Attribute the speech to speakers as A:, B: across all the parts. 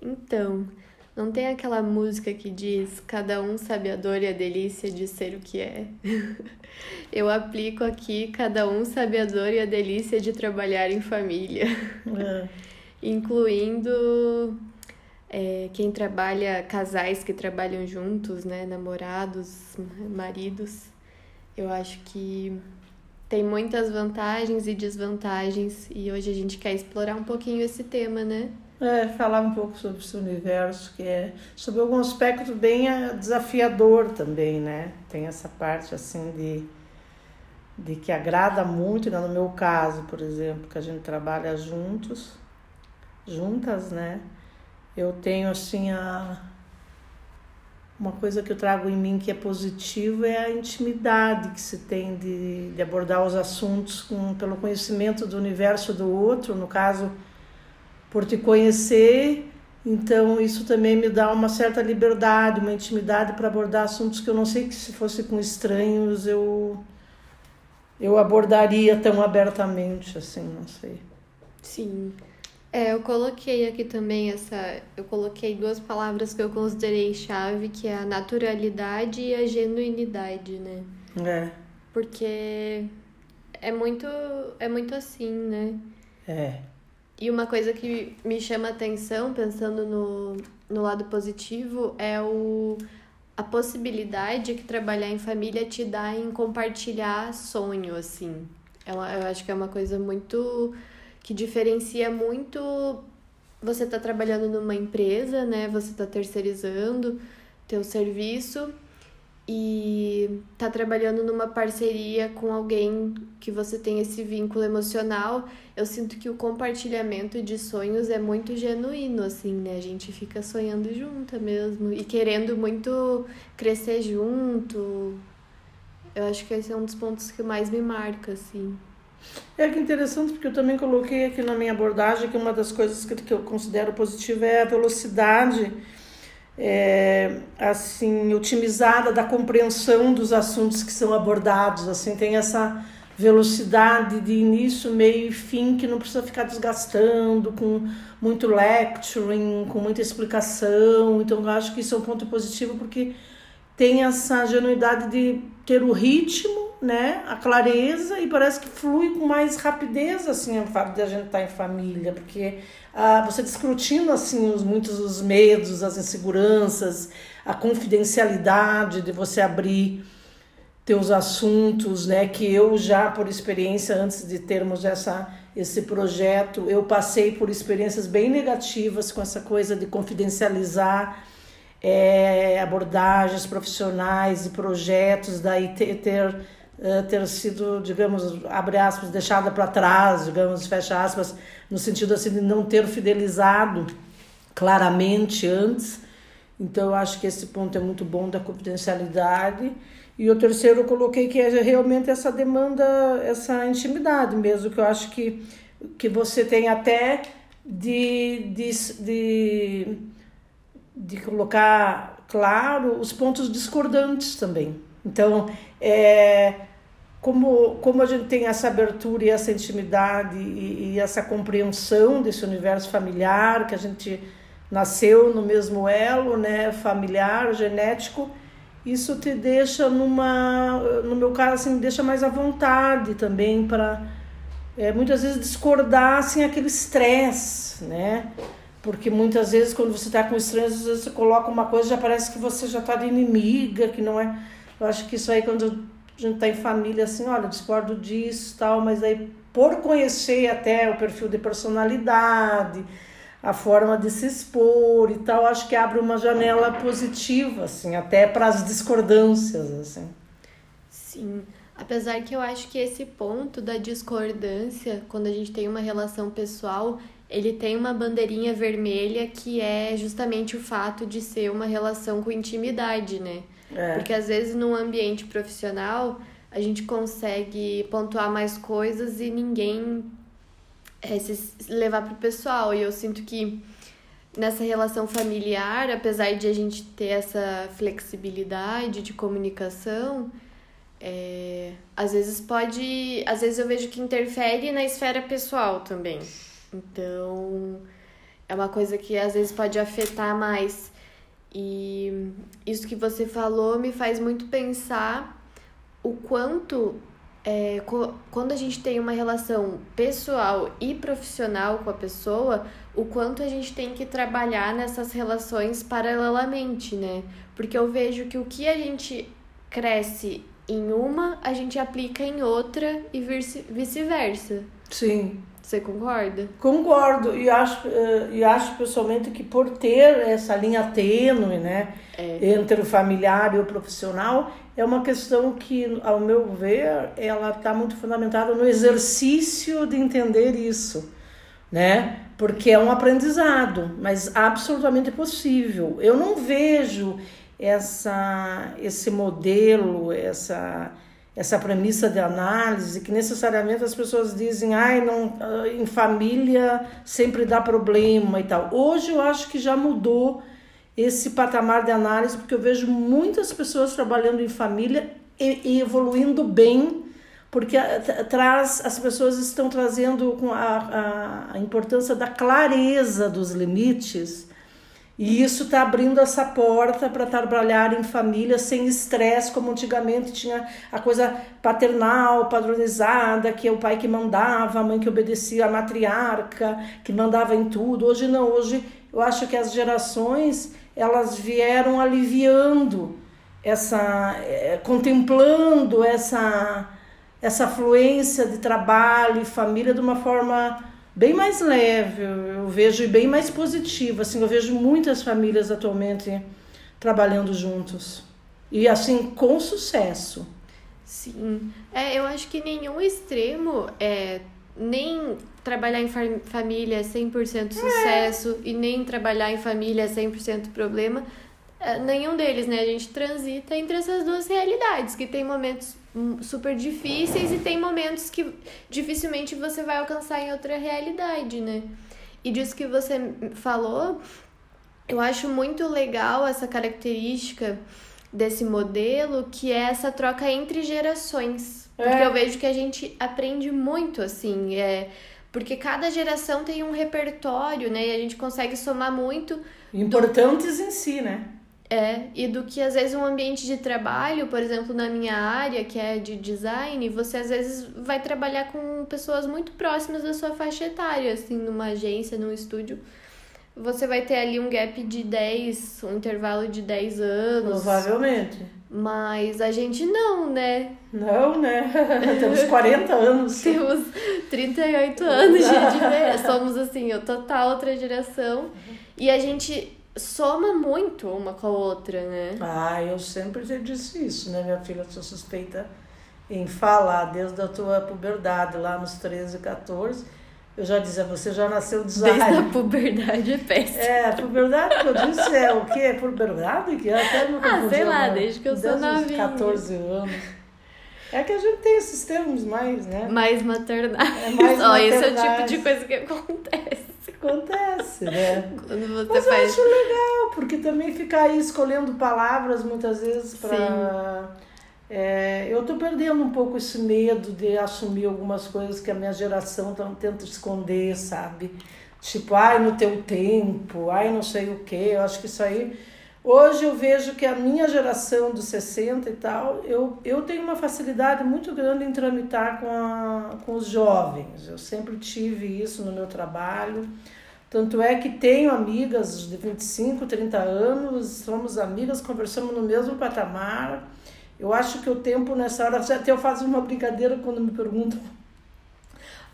A: Então, não tem aquela música que diz cada um sabe a dor e a delícia de ser o que é? Eu aplico aqui cada um sabe a dor e a delícia de trabalhar em família. É. Incluindo é, quem trabalha, casais que trabalham juntos, né? Namorados, maridos. Eu acho que tem muitas vantagens e desvantagens e hoje a gente quer explorar um pouquinho esse tema, né?
B: É, falar um pouco sobre esse universo, que é sobre algum aspecto bem eh, desafiador também, né? Tem essa parte assim de, de que agrada muito, né? no meu caso, por exemplo, que a gente trabalha juntos, juntas, né? Eu tenho assim a uma coisa que eu trago em mim que é positivo é a intimidade que se tem de, de abordar os assuntos com, pelo conhecimento do universo do outro, no caso por te conhecer. Então, isso também me dá uma certa liberdade, uma intimidade para abordar assuntos que eu não sei que se fosse com estranhos eu eu abordaria tão abertamente assim, não sei.
A: Sim. É, eu coloquei aqui também essa, eu coloquei duas palavras que eu considerei chave, que é a naturalidade e a genuinidade, né?
B: É.
A: Porque é muito é muito assim, né?
B: É.
A: E uma coisa que me chama atenção, pensando no, no lado positivo, é o, a possibilidade que trabalhar em família te dá em compartilhar sonho, assim. É eu acho que é uma coisa muito. que diferencia muito. Você tá trabalhando numa empresa, né? Você tá terceirizando teu serviço e tá trabalhando numa parceria com alguém que você tem esse vínculo emocional, eu sinto que o compartilhamento de sonhos é muito genuíno, assim, né? A gente fica sonhando junto mesmo e querendo muito crescer junto. Eu acho que esse é um dos pontos que mais me marca, assim.
B: É que interessante, porque eu também coloquei aqui na minha abordagem que uma das coisas que eu considero positiva é a velocidade é, assim otimizada da compreensão dos assuntos que são abordados assim tem essa velocidade de início meio e fim que não precisa ficar desgastando com muito lecturing com muita explicação. Então eu acho que isso é um ponto positivo porque tem essa genuidade de ter o ritmo né, a clareza e parece que flui com mais rapidez assim o fato de a gente estar em família, porque ah, você discutindo assim os muitos os medos, as inseguranças, a confidencialidade de você abrir teus assuntos, né, que eu já por experiência antes de termos essa esse projeto, eu passei por experiências bem negativas com essa coisa de confidencializar é, abordagens profissionais e projetos, daí ter, ter eh, ter sido, digamos, abre aspas, deixada para trás, digamos, fecha aspas, no sentido assim de não ter fidelizado claramente antes. Então, eu acho que esse ponto é muito bom da confidencialidade. E o terceiro eu coloquei que é realmente essa demanda, essa intimidade mesmo, que eu acho que, que você tem até de, de, de, de colocar claro os pontos discordantes também. Então, é, como, como a gente tem essa abertura e essa intimidade e, e, essa compreensão desse universo familiar, que a gente nasceu no mesmo elo, né, familiar, genético, isso te deixa numa, no meu caso, assim, deixa mais à vontade também para é, muitas vezes discordar sem aquele estresse, né? Porque muitas vezes quando você está com estranhos, às vezes você coloca uma coisa já parece que você já está de inimiga, que não é. Eu acho que isso aí quando a gente tá em família assim, olha, discordo disso tal, mas aí por conhecer até o perfil de personalidade, a forma de se expor e tal, acho que abre uma janela positiva, assim, até para as discordâncias, assim.
A: Sim, apesar que eu acho que esse ponto da discordância, quando a gente tem uma relação pessoal, ele tem uma bandeirinha vermelha que é justamente o fato de ser uma relação com intimidade, né? É. Porque às vezes num ambiente profissional a gente consegue pontuar mais coisas e ninguém é, se levar pro pessoal. E eu sinto que nessa relação familiar, apesar de a gente ter essa flexibilidade de comunicação, é, às vezes pode. Às vezes eu vejo que interfere na esfera pessoal também. Então é uma coisa que às vezes pode afetar mais. E isso que você falou me faz muito pensar o quanto é, quando a gente tem uma relação pessoal e profissional com a pessoa, o quanto a gente tem que trabalhar nessas relações paralelamente, né? Porque eu vejo que o que a gente cresce em uma, a gente aplica em outra e vice-versa.
B: Sim.
A: Você concorda?
B: Concordo e acho, uh, e acho pessoalmente que por ter essa linha tênue né, é. entre o familiar e o profissional, é uma questão que, ao meu ver, ela está muito fundamentada no exercício de entender isso, né? Porque é um aprendizado, mas absolutamente possível. Eu não vejo essa, esse modelo, essa essa premissa de análise que necessariamente as pessoas dizem, ai, não, em família sempre dá problema e tal. Hoje eu acho que já mudou esse patamar de análise, porque eu vejo muitas pessoas trabalhando em família e, e evoluindo bem, porque traz as pessoas estão trazendo a, a, a importância da clareza dos limites e isso está abrindo essa porta para trabalhar em família sem estresse, como antigamente tinha a coisa paternal, padronizada, que é o pai que mandava, a mãe que obedecia, a matriarca que mandava em tudo. Hoje não, hoje eu acho que as gerações elas vieram aliviando essa, é, contemplando essa essa fluência de trabalho e família de uma forma bem mais leve, eu vejo e bem mais positiva. Assim, eu vejo muitas famílias atualmente trabalhando juntos. E assim, com sucesso.
A: Sim. É, eu acho que nenhum extremo é nem trabalhar em família é 100% sucesso é. e nem trabalhar em família é 100% problema. É, nenhum deles, né? A gente transita entre essas duas realidades, que tem momentos super difíceis e tem momentos que dificilmente você vai alcançar em outra realidade, né? E disso que você falou, eu acho muito legal essa característica desse modelo, que é essa troca entre gerações. É. Porque eu vejo que a gente aprende muito, assim, é... Porque cada geração tem um repertório, né? E a gente consegue somar muito.
B: Importantes do... em si, né?
A: É, e do que às vezes um ambiente de trabalho, por exemplo, na minha área, que é de design, você às vezes vai trabalhar com pessoas muito próximas da sua faixa etária, assim, numa agência, num estúdio. Você vai ter ali um gap de 10, um intervalo de 10 anos.
B: Provavelmente.
A: Mas a gente não, né?
B: Não, né? Temos 40 anos.
A: Temos 38 anos de diferença. Somos, assim, a total outra geração. E a gente soma muito uma com a outra, né?
B: Ah, eu sempre te disse isso, né, minha filha? Eu sou suspeita em falar desde a tua puberdade, lá nos 13, 14. Eu já dizia, você já nasceu design.
A: Desde a puberdade é péssimo.
B: É, a puberdade que eu disse é o quê? É puberdade? Que é até me
A: Ah, sei lá, desde que eu desde sou novinha.
B: 14 anos. É que a gente tem esses termos mais, né?
A: Mais maternais. É mais Ó, esse é o tipo de coisa que acontece.
B: Acontece, né?
A: Quando você
B: Mas
A: faz...
B: eu acho legal, porque também ficar aí escolhendo palavras muitas vezes para. É, eu tô perdendo um pouco esse medo de assumir algumas coisas que a minha geração tenta esconder, sabe? Tipo, ai, no teu tempo, ai, não sei o quê. Eu acho que isso aí Hoje eu vejo que a minha geração dos 60 e tal, eu, eu tenho uma facilidade muito grande em tramitar com, a, com os jovens. Eu sempre tive isso no meu trabalho. Tanto é que tenho amigas de 25, 30 anos, somos amigas, conversamos no mesmo patamar. Eu acho que o tempo nessa hora, até eu faço uma brincadeira quando me perguntam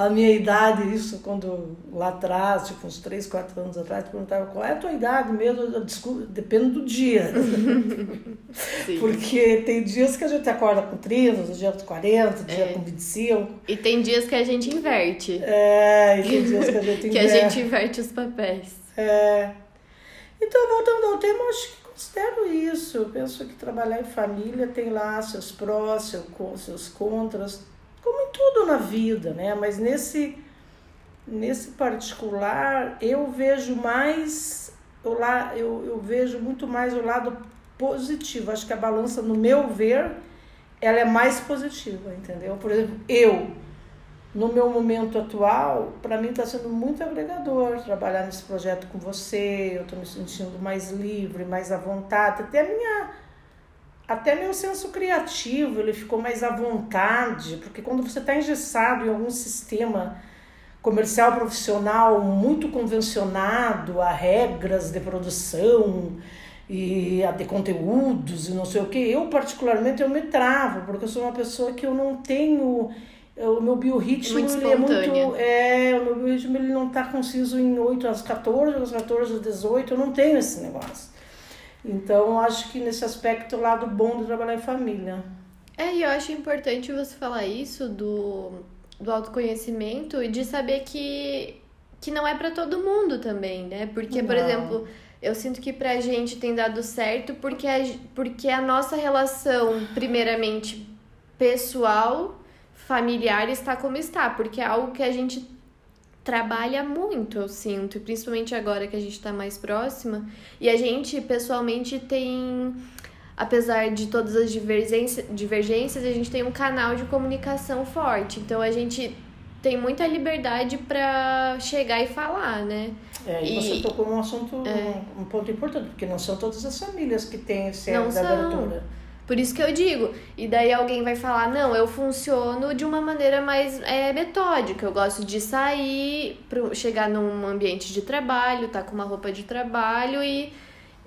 B: a minha idade, isso quando lá atrás, tipo uns 3, 4 anos atrás, perguntava qual é a tua idade mesmo, desculpa, depende do dia. Porque tem dias que a gente acorda com 30, outros dias com 40, dia é. com 25.
A: E tem dias que a gente inverte.
B: É, e tem dias que a gente inverte.
A: que a gente inverte os papéis.
B: É. Então, voltando ao tema, acho que considero isso. Eu penso que trabalhar em família tem lá seus prós, seus, contras tudo na vida, né? Mas nesse nesse particular eu vejo mais o la, eu, eu vejo muito mais o lado positivo. Acho que a balança, no meu ver, ela é mais positiva, entendeu? Por exemplo, eu no meu momento atual, para mim está sendo muito agregador trabalhar nesse projeto com você. Eu estou me sentindo mais livre, mais à vontade. Até minha, até meu senso criativo ele ficou mais à vontade, porque quando você está engessado em algum sistema comercial profissional muito convencionado, a regras de produção e a de conteúdos e não sei o que, eu particularmente eu me travo, porque eu sou uma pessoa que eu não tenho o meu biorritmo
A: muito
B: ele é muito é o meu biorritmo ele não está conciso em 8 às 14 às 14 às 18 eu não tenho esse negócio então acho que nesse aspecto o lado bom de trabalhar em família
A: é e eu acho importante você falar isso do, do autoconhecimento e de saber que que não é para todo mundo também né porque não. por exemplo eu sinto que pra gente tem dado certo porque a, porque a nossa relação primeiramente pessoal familiar está como está, porque é algo que a gente trabalha muito, eu sinto, e principalmente agora que a gente está mais próxima. E a gente, pessoalmente, tem, apesar de todas as divergências, divergências, a gente tem um canal de comunicação forte. Então a gente tem muita liberdade para chegar e falar, né?
B: É, e, e você tocou num assunto, é, um ponto importante, porque não são todas as famílias que têm da abertura.
A: Por isso que eu digo. E daí alguém vai falar: não, eu funciono de uma maneira mais é, metódica. Eu gosto de sair, pro, chegar num ambiente de trabalho, tá com uma roupa de trabalho e.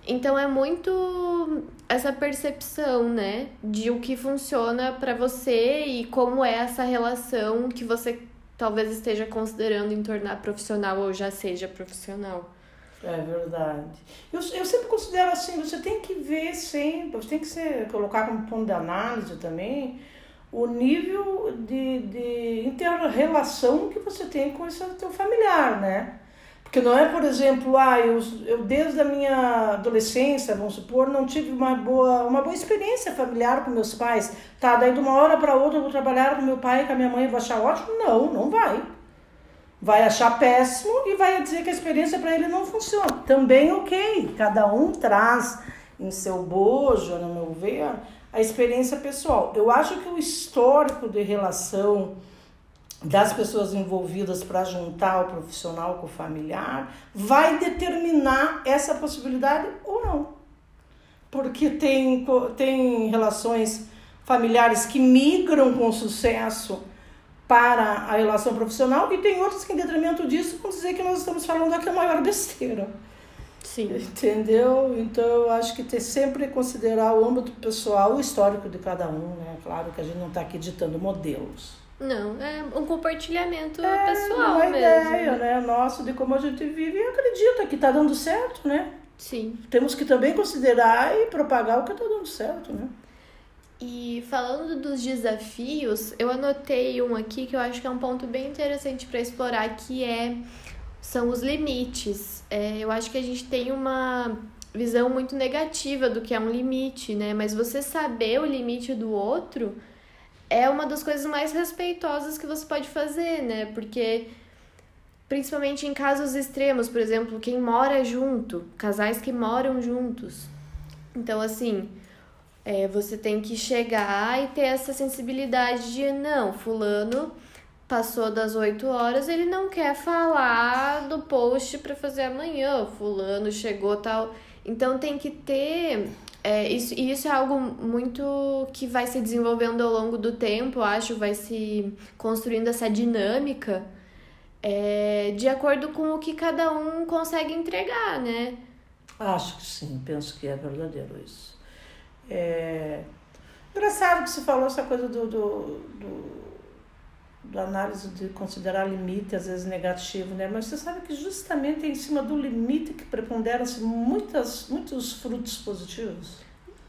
A: Então é muito essa percepção, né, de o que funciona para você e como é essa relação que você talvez esteja considerando em tornar profissional ou já seja profissional.
B: É verdade. Eu, eu sempre considero assim, você tem que ver sempre, você tem que ser, colocar como ponto de análise também o nível de, de inter-relação que você tem com esse teu familiar, né? Porque não é, por exemplo, ah, eu, eu desde a minha adolescência, vamos supor, não tive uma boa, uma boa experiência familiar com meus pais. Tá, daí de uma hora para outra eu vou trabalhar com meu pai e com a minha mãe e vou achar ótimo? Não, não vai vai achar péssimo e vai dizer que a experiência para ele não funciona. Também ok, cada um traz em seu bojo, no meu ver, a experiência pessoal. Eu acho que o histórico de relação das pessoas envolvidas para juntar o profissional com o familiar vai determinar essa possibilidade ou não. Porque tem, tem relações familiares que migram com sucesso para a relação profissional e tem outros que, em detrimento disso, vão dizer que nós estamos falando aqui a maior besteira.
A: Sim.
B: Entendeu? Então, eu acho que ter sempre considerar o âmbito pessoal, o histórico de cada um, né? Claro que a gente não está aqui ditando modelos.
A: Não, é um compartilhamento é, pessoal
B: uma
A: mesmo.
B: ideia, né? Nosso de como a gente vive e acredita que está dando certo, né?
A: Sim.
B: Temos que também considerar e propagar o que está dando certo, né?
A: E falando dos desafios, eu anotei um aqui que eu acho que é um ponto bem interessante para explorar, que é são os limites. É, eu acho que a gente tem uma visão muito negativa do que é um limite, né? Mas você saber o limite do outro é uma das coisas mais respeitosas que você pode fazer, né? Porque principalmente em casos extremos, por exemplo, quem mora junto, casais que moram juntos. Então, assim, é, você tem que chegar e ter essa sensibilidade de não, fulano passou das 8 horas, ele não quer falar do post para fazer amanhã, fulano chegou tal. Então tem que ter é, isso, e isso é algo muito que vai se desenvolvendo ao longo do tempo, acho, vai se construindo essa dinâmica é, de acordo com o que cada um consegue entregar, né?
B: Acho que sim, penso que é verdadeiro isso. É... Engraçado que você falou essa coisa do, do, do, do, análise de considerar limite, às vezes negativo, né? Mas você sabe que justamente é em cima do limite que preponderam-se muitas, muitos frutos positivos.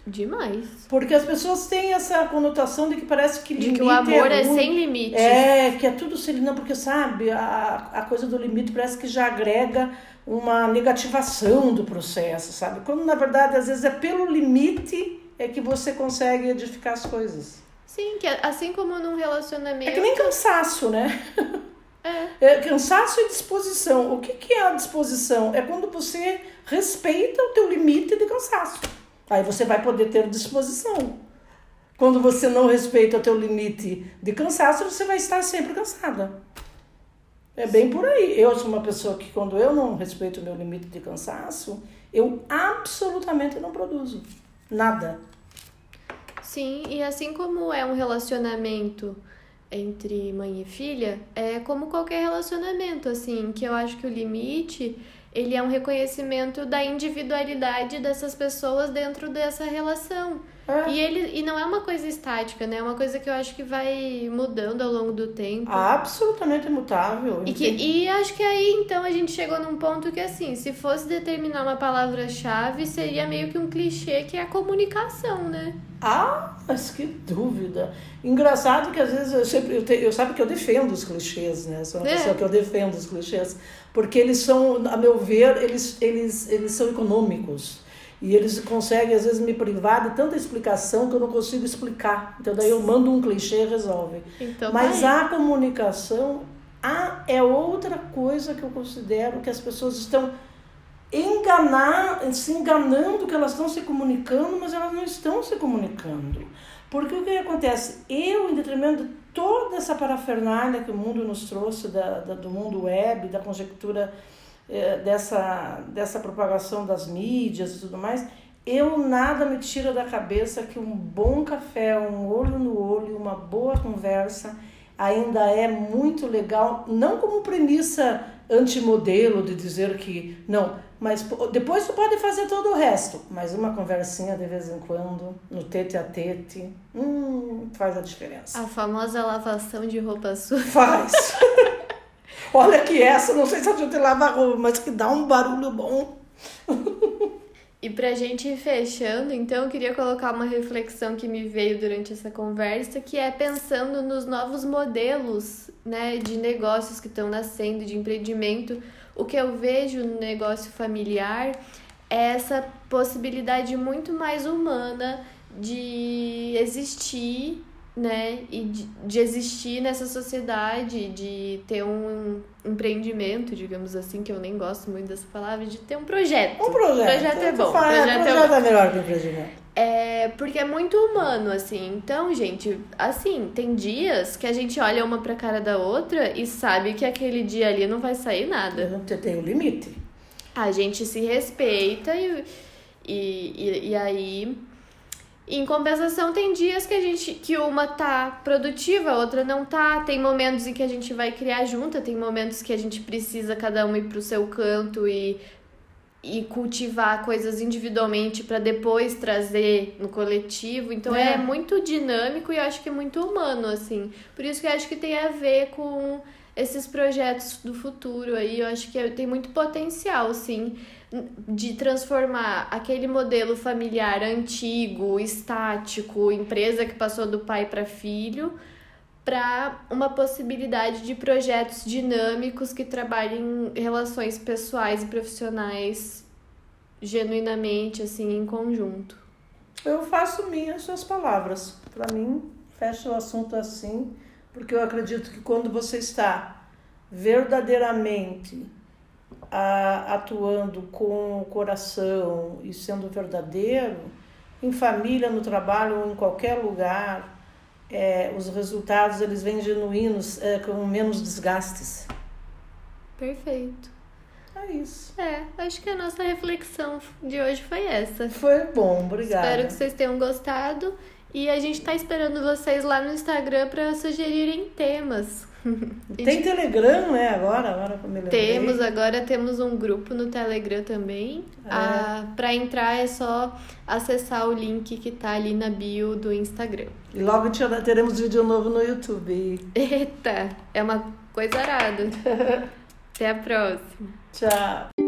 A: Demais.
B: Porque as pessoas têm essa conotação de que parece que
A: limite. De que o amor é, é sem limite.
B: É, que é tudo sem Não, porque sabe, a, a coisa do limite parece que já agrega uma negativação do processo, sabe? Quando na verdade às vezes é pelo limite é que você consegue edificar as coisas.
A: Sim, que assim como num relacionamento.
B: É que nem cansaço, né?
A: É.
B: é cansaço e disposição. O que, que é a disposição? É quando você respeita o teu limite de cansaço. Aí você vai poder ter disposição. Quando você não respeita o teu limite de cansaço, você vai estar sempre cansada. É bem por aí. Eu sou uma pessoa que quando eu não respeito o meu limite de cansaço, eu absolutamente não produzo nada.
A: Sim, e assim como é um relacionamento entre mãe e filha, é como qualquer relacionamento, assim, que eu acho que o limite ele é um reconhecimento da individualidade dessas pessoas dentro dessa relação. É. E, ele, e não é uma coisa estática, né? É uma coisa que eu acho que vai mudando ao longo do tempo.
B: Absolutamente mutável.
A: E, que, e acho que aí, então, a gente chegou num ponto que, assim, se fosse determinar uma palavra-chave, seria meio que um clichê que é a comunicação, né?
B: Ah, mas que dúvida. Engraçado que às vezes eu sempre. Eu, te, eu sabe que eu defendo os clichês, né? Sou uma é. pessoa que eu defendo os clichês. Porque eles são, a meu ver, eles, eles, eles são econômicos. E eles conseguem, às vezes, me privar de tanta explicação que eu não consigo explicar. Então, daí eu mando um clichê e resolve. Então, Mas vai. a comunicação a, é outra coisa que eu considero que as pessoas estão enganar, se enganando que elas estão se comunicando, mas elas não estão se comunicando. Porque o que acontece? Eu, em detrimento de toda essa parafernália que o mundo nos trouxe, da, da do mundo web, da conjectura dessa, dessa propagação das mídias e tudo mais, eu nada me tira da cabeça que um bom café, um olho no olho, uma boa conversa ainda é muito legal, não como premissa antimodelo de dizer que não, mas depois tu pode fazer todo o resto, mas uma conversinha de vez em quando, no tete a tete, hum, faz a diferença.
A: A famosa lavação de roupa suja.
B: Faz. Olha que essa, não sei se a gente lava roupa, mas que dá um barulho bom.
A: E pra gente ir fechando, então, eu queria colocar uma reflexão que me veio durante essa conversa, que é pensando nos novos modelos né, de negócios que estão nascendo, de empreendimento. O que eu vejo no negócio familiar é essa possibilidade muito mais humana de existir né, e de, de existir nessa sociedade, de ter um empreendimento, digamos assim, que eu nem gosto muito dessa palavra, de ter um projeto.
B: Um projeto.
A: Projeto é bom.
B: Fala, projeto, projeto é, é melhor que empreendimento.
A: É, porque é muito humano, assim. Então, gente, assim, tem dias que a gente olha uma pra cara da outra e sabe que aquele dia ali não vai sair nada.
B: Você tem um limite.
A: A gente se respeita e, e, e, e aí em compensação, tem dias que a gente que uma tá produtiva, a outra não tá. Tem momentos em que a gente vai criar junta, tem momentos que a gente precisa cada um ir pro seu canto e e cultivar coisas individualmente para depois trazer no coletivo. Então é. é. muito dinâmico e eu acho que é muito humano assim. Por isso que eu acho que tem a ver com esses projetos do futuro aí, eu acho que tem muito potencial, sim de transformar aquele modelo familiar antigo, estático, empresa que passou do pai para filho, para uma possibilidade de projetos dinâmicos que trabalhem relações pessoais e profissionais genuinamente assim em conjunto.
B: Eu faço minhas suas palavras. Para mim, fecha o assunto assim, porque eu acredito que quando você está verdadeiramente a, atuando com o coração e sendo verdadeiro, em família, no trabalho ou em qualquer lugar, é, os resultados eles vêm genuínos, é, com menos desgastes.
A: Perfeito.
B: É isso.
A: É, acho que a nossa reflexão de hoje foi essa.
B: Foi bom, obrigada.
A: Espero que vocês tenham gostado. E a gente está esperando vocês lá no Instagram para sugerirem temas.
B: Tem Telegram, né? Agora, agora
A: me Temos, agora temos um grupo no Telegram também. É. Ah, para entrar é só acessar o link que tá ali na bio do Instagram.
B: E logo teremos vídeo novo no YouTube.
A: Eita, é uma coisa arada. Até a próxima.
B: Tchau.